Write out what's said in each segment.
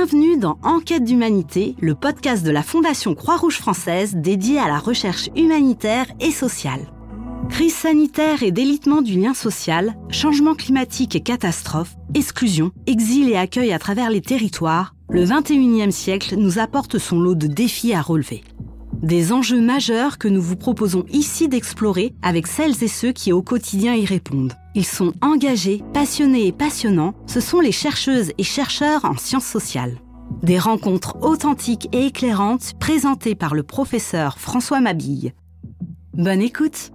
Bienvenue dans Enquête d'humanité, le podcast de la Fondation Croix-Rouge française dédié à la recherche humanitaire et sociale. Crise sanitaire et délitement du lien social, changement climatique et catastrophes, exclusion, exil et accueil à travers les territoires, le 21e siècle nous apporte son lot de défis à relever. Des enjeux majeurs que nous vous proposons ici d'explorer avec celles et ceux qui au quotidien y répondent. Ils sont engagés, passionnés et passionnants, ce sont les chercheuses et chercheurs en sciences sociales. Des rencontres authentiques et éclairantes présentées par le professeur François Mabille. Bonne écoute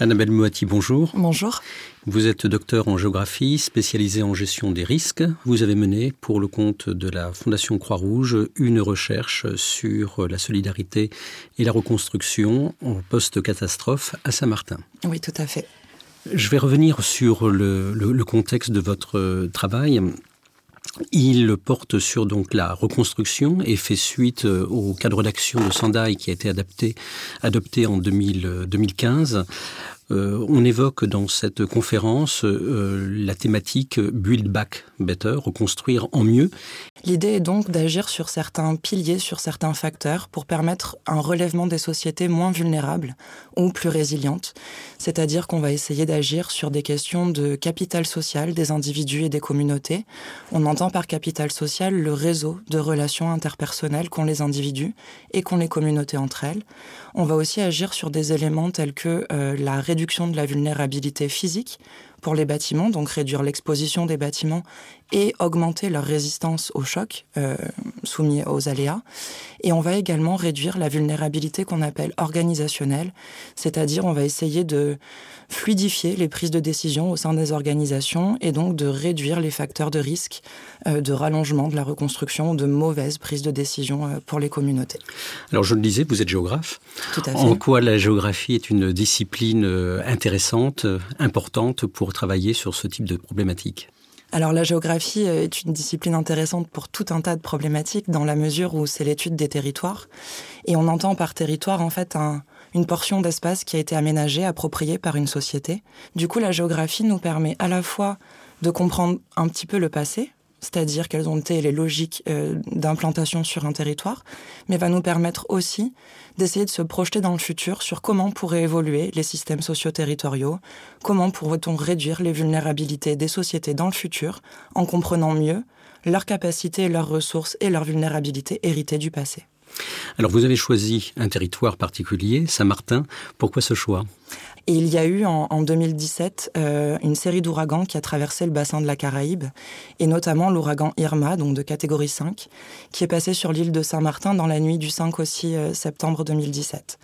Annabelle Moati, bonjour. Bonjour. Vous êtes docteur en géographie, spécialisé en gestion des risques. Vous avez mené, pour le compte de la Fondation Croix-Rouge, une recherche sur la solidarité et la reconstruction en post-catastrophe à Saint-Martin. Oui, tout à fait. Je vais revenir sur le, le contexte de votre travail. Il porte sur donc la reconstruction et fait suite au cadre d'action de Sendai qui a été adopté en 2000, 2015. Euh, on évoque dans cette conférence euh, la thématique Build Back Better, reconstruire en mieux. L'idée est donc d'agir sur certains piliers, sur certains facteurs pour permettre un relèvement des sociétés moins vulnérables ou plus résilientes. C'est-à-dire qu'on va essayer d'agir sur des questions de capital social des individus et des communautés. On entend par capital social le réseau de relations interpersonnelles qu'ont les individus et qu'ont les communautés entre elles. On va aussi agir sur des éléments tels que euh, la réduction de la vulnérabilité physique pour les bâtiments, donc réduire l'exposition des bâtiments et augmenter leur résistance au choc euh, soumis aux aléas. Et on va également réduire la vulnérabilité qu'on appelle organisationnelle, c'est-à-dire on va essayer de fluidifier les prises de décision au sein des organisations et donc de réduire les facteurs de risque euh, de rallongement de la reconstruction, de mauvaise prise de décision euh, pour les communautés. Alors je le disais, vous êtes géographe. Tout à fait. En quoi la géographie est une discipline intéressante, importante pour travailler sur ce type de problématiques alors la géographie est une discipline intéressante pour tout un tas de problématiques dans la mesure où c'est l'étude des territoires. Et on entend par territoire en fait une portion d'espace qui a été aménagée, appropriée par une société. Du coup, la géographie nous permet à la fois de comprendre un petit peu le passé, c'est-à-dire quelles ont été les logiques euh, d'implantation sur un territoire, mais va nous permettre aussi d'essayer de se projeter dans le futur sur comment pourraient évoluer les systèmes socio-territoriaux, comment pourrait-on réduire les vulnérabilités des sociétés dans le futur en comprenant mieux leurs capacités, leurs ressources et leurs vulnérabilités héritées du passé. Alors vous avez choisi un territoire particulier, Saint-Martin. Pourquoi ce choix? Et il y a eu en, 2017 euh, une série d'ouragans qui a traversé le bassin de la Caraïbe, et notamment l'ouragan Irma, donc de catégorie 5, qui est passé sur l'île de Saint-Martin dans la nuit du 5 au 6 euh, septembre 2017.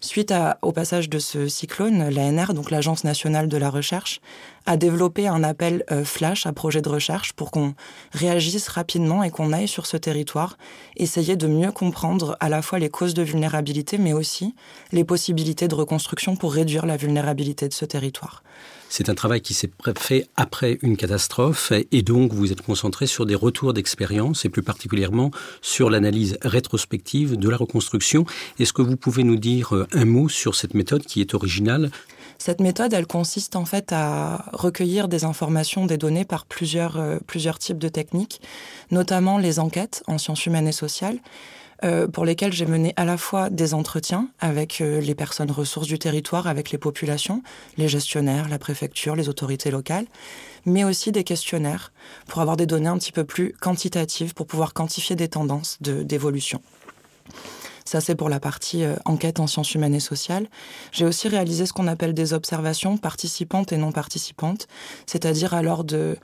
Suite au passage de ce cyclone, l'ANR, donc l'Agence nationale de la recherche, a développé un appel euh, flash à projet de recherche pour qu'on réagisse rapidement et qu'on aille sur ce territoire, essayer de mieux comprendre à la fois les causes de vulnérabilité, mais aussi les possibilités de reconstruction pour réduire la vulnérabilité de ce territoire. C'est un travail qui s'est fait après une catastrophe et donc vous êtes concentré sur des retours d'expérience et plus particulièrement sur l'analyse rétrospective de la reconstruction. Est-ce que vous pouvez nous dire euh, un mot sur cette méthode qui est originale cette méthode, elle consiste en fait à recueillir des informations, des données par plusieurs, euh, plusieurs types de techniques, notamment les enquêtes en sciences humaines et sociales, euh, pour lesquelles j'ai mené à la fois des entretiens avec euh, les personnes ressources du territoire, avec les populations, les gestionnaires, la préfecture, les autorités locales, mais aussi des questionnaires pour avoir des données un petit peu plus quantitatives, pour pouvoir quantifier des tendances d'évolution. Ça, c'est pour la partie euh, enquête en sciences humaines et sociales. J'ai aussi réalisé ce qu'on appelle des observations participantes et non participantes, c'est-à-dire à l'heure de,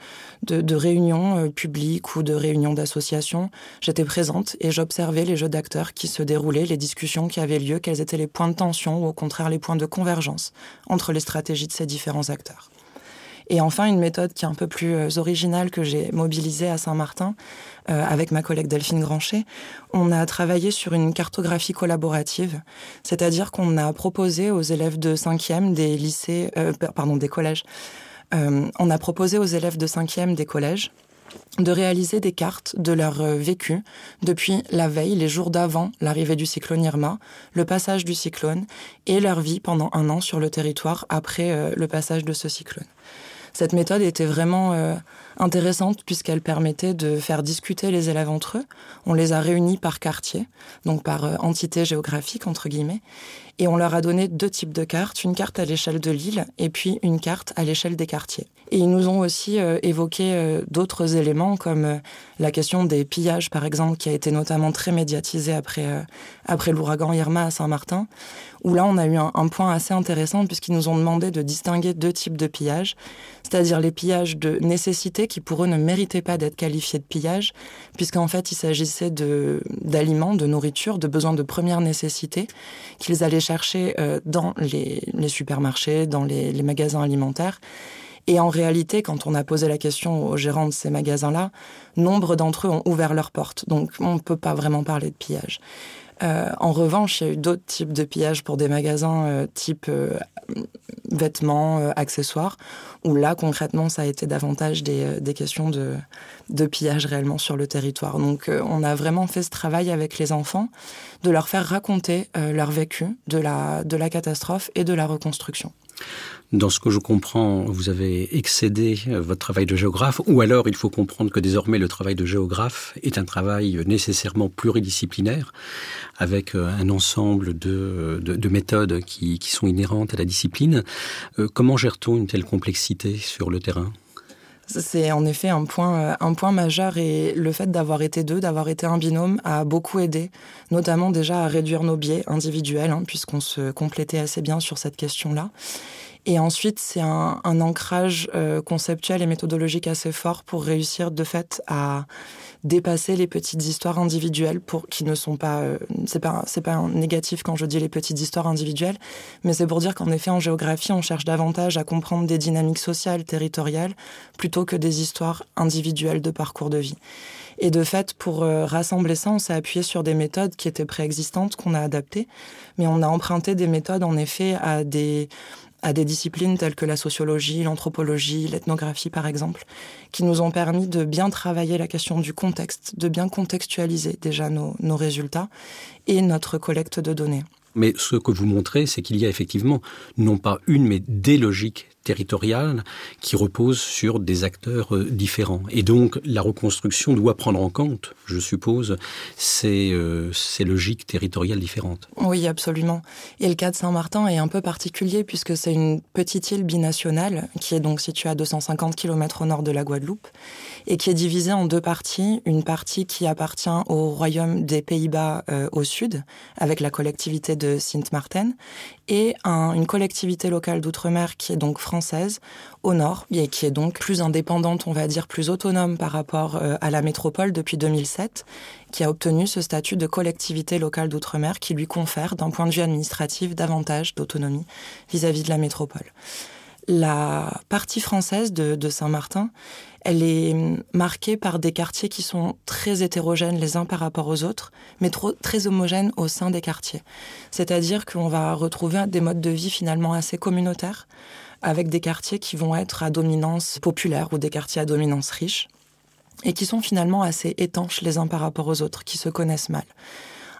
de, réunions euh, publiques ou de réunions d'associations. J'étais présente et j'observais les jeux d'acteurs qui se déroulaient, les discussions qui avaient lieu, quels étaient les points de tension ou au contraire les points de convergence entre les stratégies de ces différents acteurs. Et enfin, une méthode qui est un peu plus euh, originale que j'ai mobilisée à Saint-Martin euh, avec ma collègue Delphine Granchet, on a travaillé sur une cartographie collaborative, c'est-à-dire qu'on a proposé aux élèves de 5e des lycées, euh, collèges, on a proposé aux élèves de 5e des collèges de réaliser des cartes de leur vécu depuis la veille, les jours d'avant l'arrivée du cyclone Irma, le passage du cyclone et leur vie pendant un an sur le territoire après le passage de ce cyclone. Cette méthode était vraiment euh, intéressante puisqu'elle permettait de faire discuter les élèves entre eux. On les a réunis par quartier, donc par euh, entité géographique entre guillemets, et on leur a donné deux types de cartes, une carte à l'échelle de l'île et puis une carte à l'échelle des quartiers. Et ils nous ont aussi euh, évoqué euh, d'autres éléments comme euh, la question des pillages par exemple qui a été notamment très médiatisé après, après l'ouragan Irma à Saint-Martin où là on a eu un, un point assez intéressant puisqu'ils nous ont demandé de distinguer deux types de pillages, c'est-à-dire les pillages de nécessité qui pour eux ne méritaient pas d'être qualifiés de pillage puisqu'en fait il s'agissait d'aliments, de, nourriture, de besoins de première nécessité qu'ils allaient chercher euh, dans les, supermarchés, dans les, les, magasins alimentaires. Et en réalité, quand on a posé la question aux gérants de ces magasins-là, nombre d'entre eux ont ouvert leurs portes. Donc on ne peut pas vraiment parler de pillage. Euh, en revanche, il y a eu d'autres types de pillages pour des magasins euh, type euh, vêtements, accessoires, où là, concrètement, ça a été davantage des, questions de, pillage réellement sur le territoire. Donc, on a vraiment fait ce travail avec les enfants, de leur faire raconter leur vécu de la catastrophe et de la reconstruction. Dans ce que je comprends, vous avez excédé euh, votre travail de géographe, ou alors il faut comprendre que désormais le travail de géographe est un travail nécessairement pluridisciplinaire, avec euh, un ensemble de, de, méthodes qui, sont inhérentes à la discipline. Euh, comment gère-t-on une telle complexité sur le terrain? C'est en effet un point, un point majeur et le fait d'avoir été deux, d'avoir été un binôme a beaucoup aidé, notamment déjà à réduire nos biais individuels, hein, puisqu'on se complétait assez bien sur cette question-là. Et ensuite, c'est un, un, ancrage euh, conceptuel et méthodologique assez fort pour réussir de fait à dépasser les petites histoires individuelles pour qui ne sont pas euh, c'est pas c'est pas négatif quand je dis les petites histoires individuelles mais c'est pour dire qu'en effet en géographie on cherche davantage à comprendre des dynamiques sociales territoriales plutôt que des histoires individuelles de parcours de vie. Et de fait pour euh, rassembler ça on s'est appuyé sur des méthodes qui étaient préexistantes qu'on a adaptées mais on a emprunté des méthodes en effet à des à des disciplines telles que la sociologie, l'anthropologie, l'ethnographie par exemple, qui nous ont permis de bien travailler la question du contexte, de bien contextualiser déjà nos, nos résultats et notre collecte de données. Mais ce que vous montrez, c'est qu'il y a effectivement non pas une, mais des logiques territoriales qui reposent sur des acteurs euh, différents. Et donc la reconstruction doit prendre en compte, je suppose, ces, euh, ces logiques territoriales différentes. Oui, absolument. Et le cas de Saint-Martin est un peu particulier puisque c'est une petite île binationale qui est donc située à 250 km au nord de la Guadeloupe et qui est divisée en deux parties. Une partie qui appartient au royaume des Pays-Bas euh, au sud, avec la collectivité de Sint-Maarten, et un, une collectivité locale d'outre-mer qui est donc française au nord et qui est donc plus indépendante, on va dire plus autonome par rapport euh, à la métropole depuis 2007, qui a obtenu ce statut de collectivité locale d'outre-mer qui lui confère, d'un point de vue administratif, davantage d'autonomie vis-à-vis de la métropole. La partie française de, Saint-Martin, elle est marquée par des quartiers qui sont très hétérogènes les uns par rapport aux autres, mais très homogènes au sein des quartiers. C'est-à-dire qu'on va retrouver des modes de vie finalement assez communautaires, avec des quartiers qui vont être à dominance populaire ou des quartiers à dominance riche, et qui sont finalement assez étanches les uns par rapport aux autres, qui se connaissent mal.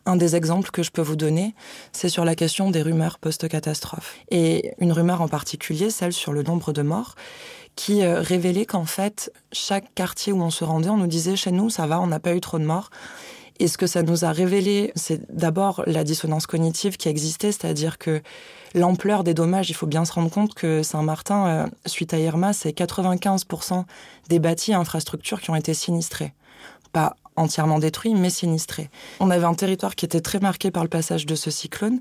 Un des exemples que je peux vous donner, c'est sur la question des rumeurs post-catastrophe. Et une rumeur en particulier, celle sur le nombre de morts, qui euh, révélait qu'en fait, chaque quartier où on se rendait, on nous disait chez nous, ça va, on n'a pas eu trop de morts. Et ce que ça nous a révélé, c'est d'abord la dissonance cognitive qui existait, c'est-à-dire que l'ampleur des dommages, il faut bien se rendre compte que Saint-Martin, euh, suite à Irma, c'est 95% des bâtis et infrastructures qui ont été sinistrés. Pas entièrement détruit, mais sinistré. On avait un territoire qui était très marqué par le passage de ce cyclone,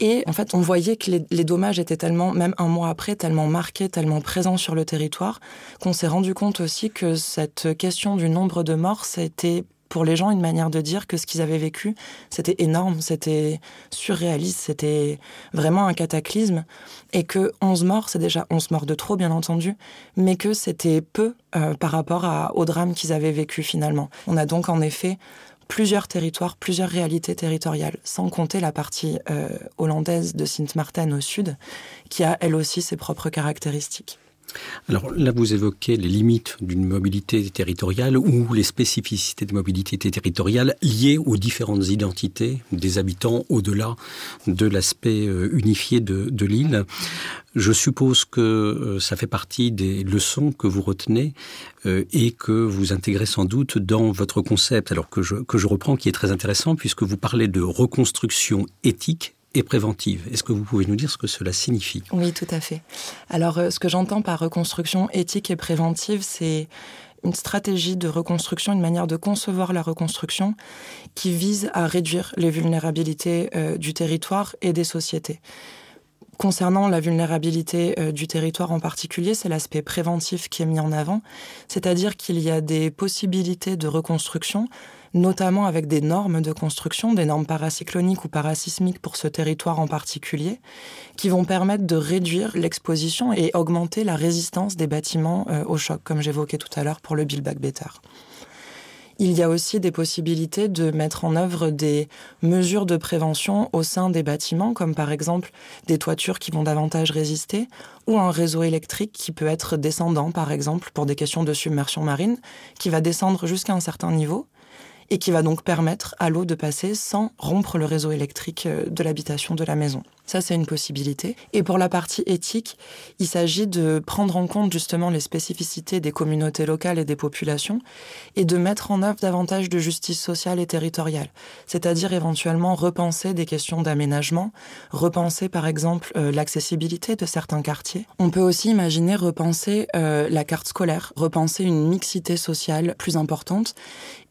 et en fait, on voyait que les, les dommages étaient tellement, même un mois après, tellement marqués, tellement présents sur le territoire, qu'on s'est rendu compte aussi que cette question du nombre de morts, c'était pour les gens une manière de dire que ce qu'ils avaient vécu, c'était énorme, c'était surréaliste, c'était vraiment un cataclysme, et que 11 morts, c'est déjà 11 morts de trop, bien entendu, mais que c'était peu euh, par rapport au drame qu'ils avaient vécu finalement. On a donc en effet plusieurs territoires, plusieurs réalités territoriales, sans compter la partie euh, hollandaise de Sint Maarten au sud, qui a elle aussi ses propres caractéristiques. Alors là, vous évoquez les limites d'une mobilité territoriale ou les spécificités de mobilité territoriale liées aux différentes identités des habitants au-delà de l'aspect euh, unifié de, l'île. Je suppose que euh, ça fait partie des leçons que vous retenez euh, et que vous intégrez sans doute dans votre concept, alors que je, que je reprends, qui est très intéressant puisque vous parlez de reconstruction éthique et préventive. Est-ce que vous pouvez nous dire ce que cela signifie? Oui, tout à fait. Alors, euh, ce que j'entends par reconstruction éthique et préventive, c'est une stratégie de reconstruction, une manière de concevoir la reconstruction qui vise à réduire les vulnérabilités euh, du territoire et des sociétés. Concernant la vulnérabilité euh, du territoire en particulier, c'est l'aspect préventif qui est mis en avant, c'est-à-dire qu'il y a des possibilités de reconstruction notamment avec des normes de construction, des normes paracycloniques ou parasismiques pour ce territoire en particulier, qui vont permettre de réduire l'exposition et augmenter la résistance des bâtiments euh, au choc, comme j'évoquais tout à l'heure pour le Build Back Better. Il y a aussi des possibilités de mettre en œuvre des mesures de prévention au sein des bâtiments, comme par exemple des toitures qui vont davantage résister, ou un réseau électrique qui peut être descendant, par exemple, pour des questions de submersion marine, qui va descendre jusqu'à un certain niveau, et qui va donc permettre à l'eau de passer sans rompre le réseau électrique euh, de l'habitation de la maison. Ça, c'est une possibilité. Et pour la partie éthique, il s'agit de prendre en compte justement les spécificités des communautés locales et des populations et de mettre en œuvre davantage de justice sociale et territoriale. C'est-à-dire éventuellement repenser des questions d'aménagement, repenser par exemple euh, l'accessibilité de certains quartiers. On peut aussi imaginer repenser euh, la carte scolaire, repenser une mixité sociale plus importante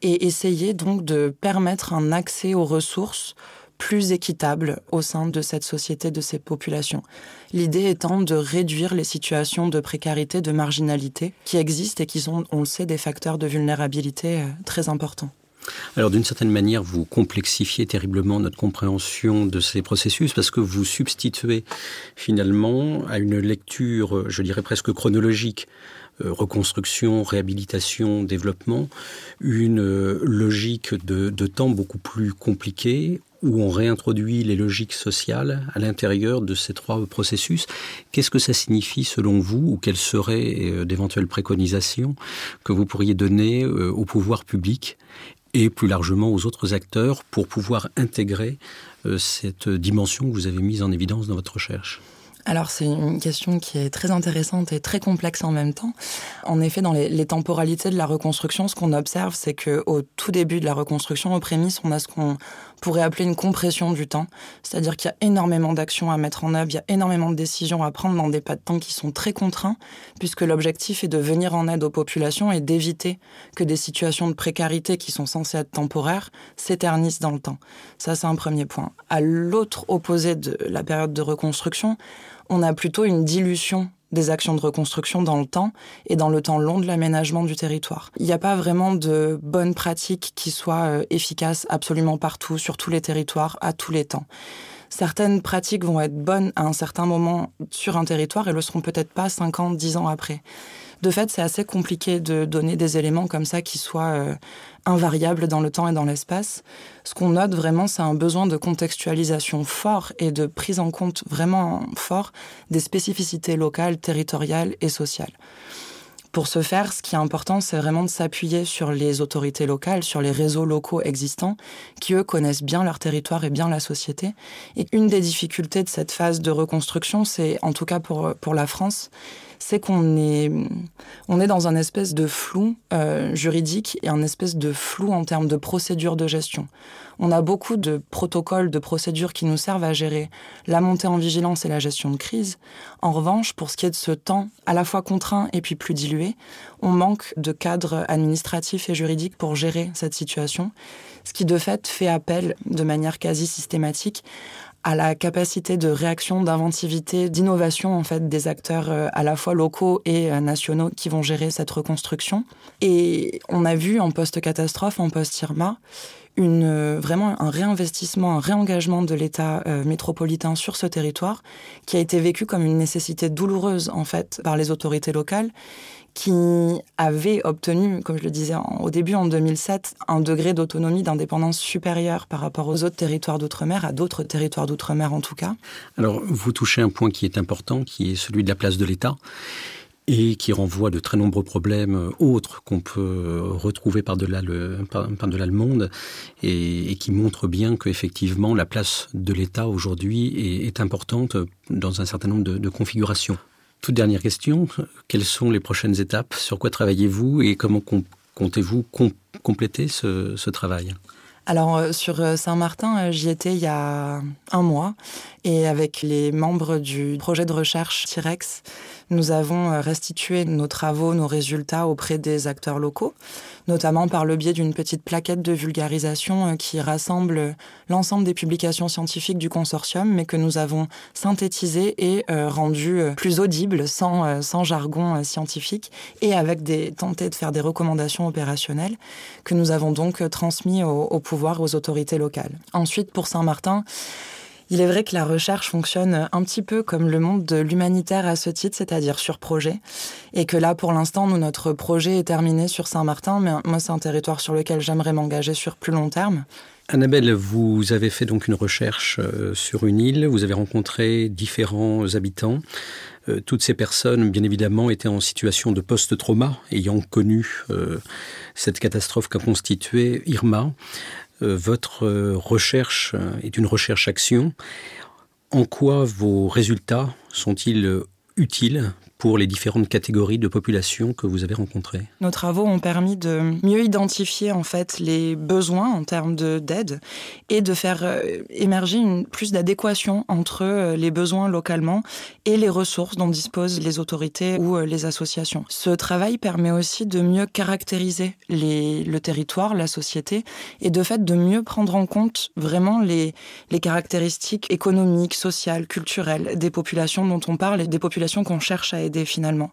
et essayer donc de permettre un accès aux ressources plus équitable au sein de cette société, de ces populations. L'idée étant de réduire les situations de précarité, de marginalité qui existent et qui sont, on le sait, des facteurs de vulnérabilité euh, très importants. Alors d'une certaine manière, vous complexifiez terriblement notre compréhension de ces processus parce que vous substituez finalement à une lecture, je dirais presque chronologique, euh, reconstruction, réhabilitation, développement, une euh, logique de, de temps beaucoup plus compliquée où on réintroduit les logiques sociales à l'intérieur de ces trois processus. Qu'est-ce que ça signifie selon vous ou quelles seraient euh, d'éventuelles préconisations que vous pourriez donner euh, au pouvoir public et plus largement aux autres acteurs pour pouvoir intégrer euh, cette dimension que vous avez mise en évidence dans votre recherche? Alors c'est une question qui est très intéressante et très complexe en même temps. En effet, dans les, temporalités de la reconstruction, ce qu'on observe, c'est que au tout début de la reconstruction, aux prémices, on a ce qu'on pourrait appeler une compression du temps, c'est-à-dire qu'il y a énormément d'actions à mettre en œuvre, il y a énormément de décisions à prendre dans des pas de temps qui sont très contraints, puisque l'objectif est de venir en aide aux populations et d'éviter que des situations de précarité qui sont censées être temporaires s'éternisent dans le temps. Ça, c'est un premier point. À l'autre opposé de la période de reconstruction, on a plutôt une dilution des actions de reconstruction dans le temps et dans le temps long de l'aménagement du territoire. Il n'y a pas vraiment de bonnes pratiques qui soient euh, efficaces absolument partout, sur tous les territoires, à tous les temps. Certaines pratiques vont être bonnes à un certain moment sur un territoire et le seront peut-être pas 50, 10 ans après. De fait, c'est assez compliqué de donner des éléments comme ça qui soient euh, invariables dans le temps et dans l'espace. Ce qu'on note vraiment, c'est un besoin de contextualisation fort et de prise en compte vraiment fort des spécificités locales, territoriales et sociales. Pour ce faire, ce qui est important, c'est vraiment de s'appuyer sur les autorités locales, sur les réseaux locaux existants, qui eux connaissent bien leur territoire et bien la société. Et une des difficultés de cette phase de reconstruction, c'est, en tout cas pour, pour la France, c'est qu'on est, on est dans un espèce de flou euh, juridique et un espèce de flou en termes de procédures de gestion. On a beaucoup de protocoles, de procédures qui nous servent à gérer la montée en vigilance et la gestion de crise. En revanche, pour ce qui est de ce temps à la fois contraint et puis plus dilué, on manque de cadres administratifs et juridiques pour gérer cette situation, ce qui de fait fait appel de manière quasi systématique à la capacité de réaction, d'inventivité, d'innovation en fait des acteurs euh, à la fois locaux et euh, nationaux qui vont gérer cette reconstruction. Et on a vu en post-catastrophe, en post-Irma, une, euh, vraiment un réinvestissement, un réengagement de l'État métropolitain sur ce territoire qui a été vécu comme une nécessité douloureuse en fait par les autorités locales qui avait obtenu, comme je le disais au début en 2007, un degré d'autonomie, d'indépendance supérieur par rapport aux autres territoires d'outre-mer, à d'autres territoires d'outre-mer en tout cas. Alors, vous touchez un point qui est important, qui est celui de la place de l'État. et qui renvoie de très nombreux problèmes autres qu'on peut retrouver par-delà le, monde et, qui montre bien qu'effectivement la place de l'État aujourd'hui est, importante dans un certain nombre de, configurations. Toute dernière question, quelles sont les prochaines étapes? Sur quoi travaillez-vous et comment comptez-vous compléter ce travail? Alors euh, sur euh, Saint-Martin, euh, j'y étais il y a un mois et avec les membres du projet de recherche T-Rex, nous avons restitué nos travaux, nos résultats auprès des acteurs locaux, notamment par le biais d'une petite plaquette de vulgarisation qui rassemble l'ensemble des publications scientifiques du consortium, mais que nous avons synthétisé et rendu plus audible, sans, jargon scientifique, et avec des tenté de faire des recommandations opérationnelles que nous avons donc transmis au, au pouvoir aux autorités locales. Ensuite, pour Saint-Martin, il est vrai que la recherche fonctionne un petit peu comme le monde de l'humanitaire à ce titre, c'est-à-dire sur projet. Et que là, pour l'instant, nous, notre projet est terminé sur Saint-Martin, mais moi, c'est un territoire sur lequel j'aimerais m'engager sur plus long terme. Annabelle, vous avez fait donc une recherche euh, sur une île, vous avez rencontré différents habitants. Euh, toutes ces personnes, bien évidemment, étaient en situation de post-trauma, ayant connu euh, cette catastrophe qu'a constituée Irma. Euh, votre euh, recherche est une recherche-action. En quoi vos résultats sont-ils utiles pour les différentes catégories de population que vous avez rencontrées Nos travaux ont permis de mieux identifier en fait les besoins en termes d'aide et de faire euh, émerger une, plus d'adéquation entre euh, les besoins localement et les ressources dont disposent les autorités ou euh, les associations. Ce travail permet aussi de mieux caractériser le territoire, la société et de fait de mieux prendre en compte vraiment les caractéristiques économiques, sociales, culturelles des populations dont on parle et des populations qu'on cherche à aider finalement.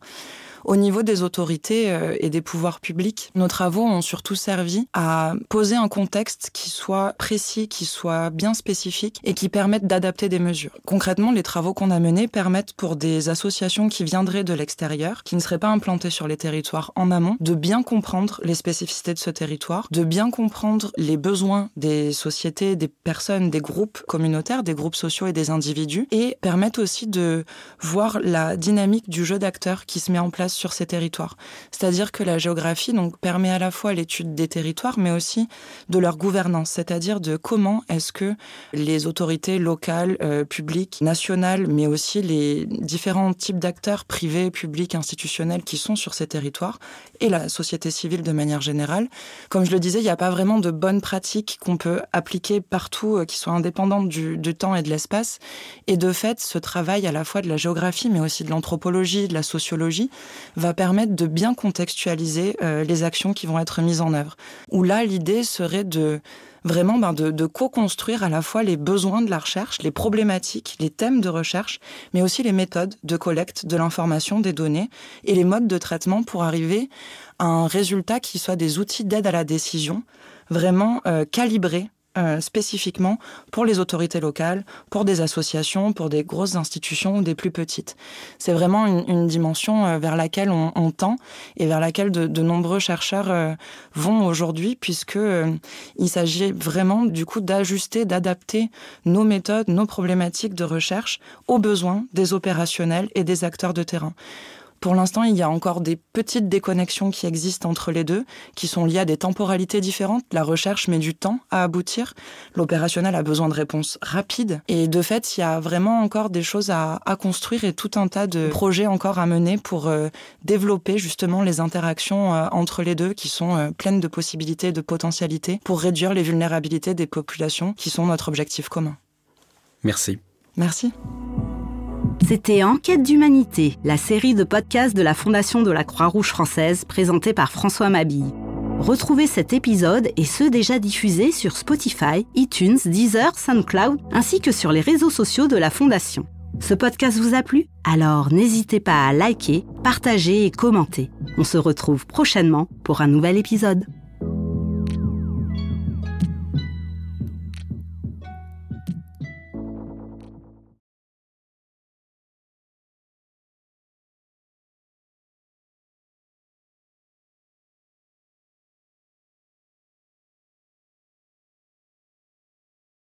Au niveau des autorités euh, et des pouvoirs publics, nos travaux ont surtout servi à poser un contexte qui soit précis, qui soit bien spécifique et qui permette d'adapter des mesures. Concrètement, les travaux qu'on a menés permettent pour des associations qui viendraient de l'extérieur, qui ne seraient pas implantées sur les territoires en amont, de bien comprendre les spécificités de ce territoire, de bien comprendre les besoins des sociétés, des personnes, des groupes communautaires, des groupes sociaux et des individus, et permettent aussi de voir la dynamique du jeu d'acteurs qui se met en place sur ces territoires. C'est-à-dire que la géographie donc, permet à la fois l'étude des territoires, mais aussi de leur gouvernance, c'est-à-dire de comment est-ce que les autorités locales, euh, publiques, nationales, mais aussi les différents types d'acteurs privés, publics, institutionnels qui sont sur ces territoires, et la société civile de manière générale. Comme je le disais, il n'y a pas vraiment de bonnes pratiques qu'on peut appliquer partout, euh, qui soient indépendantes du, du temps et de l'espace. Et de fait, ce travail à la fois de la géographie, mais aussi de l'anthropologie, de la sociologie, va permettre de bien contextualiser euh, les actions qui vont être mises en œuvre. Où là, l'idée serait de vraiment ben, de, de co-construire à la fois les besoins de la recherche, les problématiques, les thèmes de recherche, mais aussi les méthodes de collecte de l'information, des données et les modes de traitement pour arriver à un résultat qui soit des outils d'aide à la décision vraiment euh, calibrés euh, spécifiquement pour les autorités locales, pour des associations, pour des grosses institutions ou des plus petites. C'est vraiment une, dimension euh, vers laquelle on, tend et vers laquelle de, nombreux chercheurs euh, vont aujourd'hui, puisque il s'agit vraiment du coup d'ajuster, d'adapter nos méthodes, nos problématiques de recherche aux besoins des opérationnels et des acteurs de terrain. Pour l'instant, il y a encore des petites déconnexions qui existent entre les deux, qui sont liées à des temporalités différentes. La recherche met du temps à aboutir. L'opérationnel a besoin de réponses rapides. Et de fait, il y a vraiment encore des choses à, construire et tout un tas de projets encore à mener pour euh, développer justement les interactions euh, entre les deux qui sont euh, pleines de possibilités, de potentialités pour réduire les vulnérabilités des populations qui sont notre objectif commun. Merci. Merci. C'était Enquête d'humanité, la série de podcasts de la Fondation de la Croix-Rouge française présentée par François Mabille. Retrouvez cet épisode et ceux déjà diffusés sur Spotify, iTunes, Deezer, SoundCloud, ainsi que sur les réseaux sociaux de la Fondation. Ce podcast vous a plu? Alors n'hésitez pas à liker, partager et commenter. On se retrouve prochainement pour un nouvel épisode.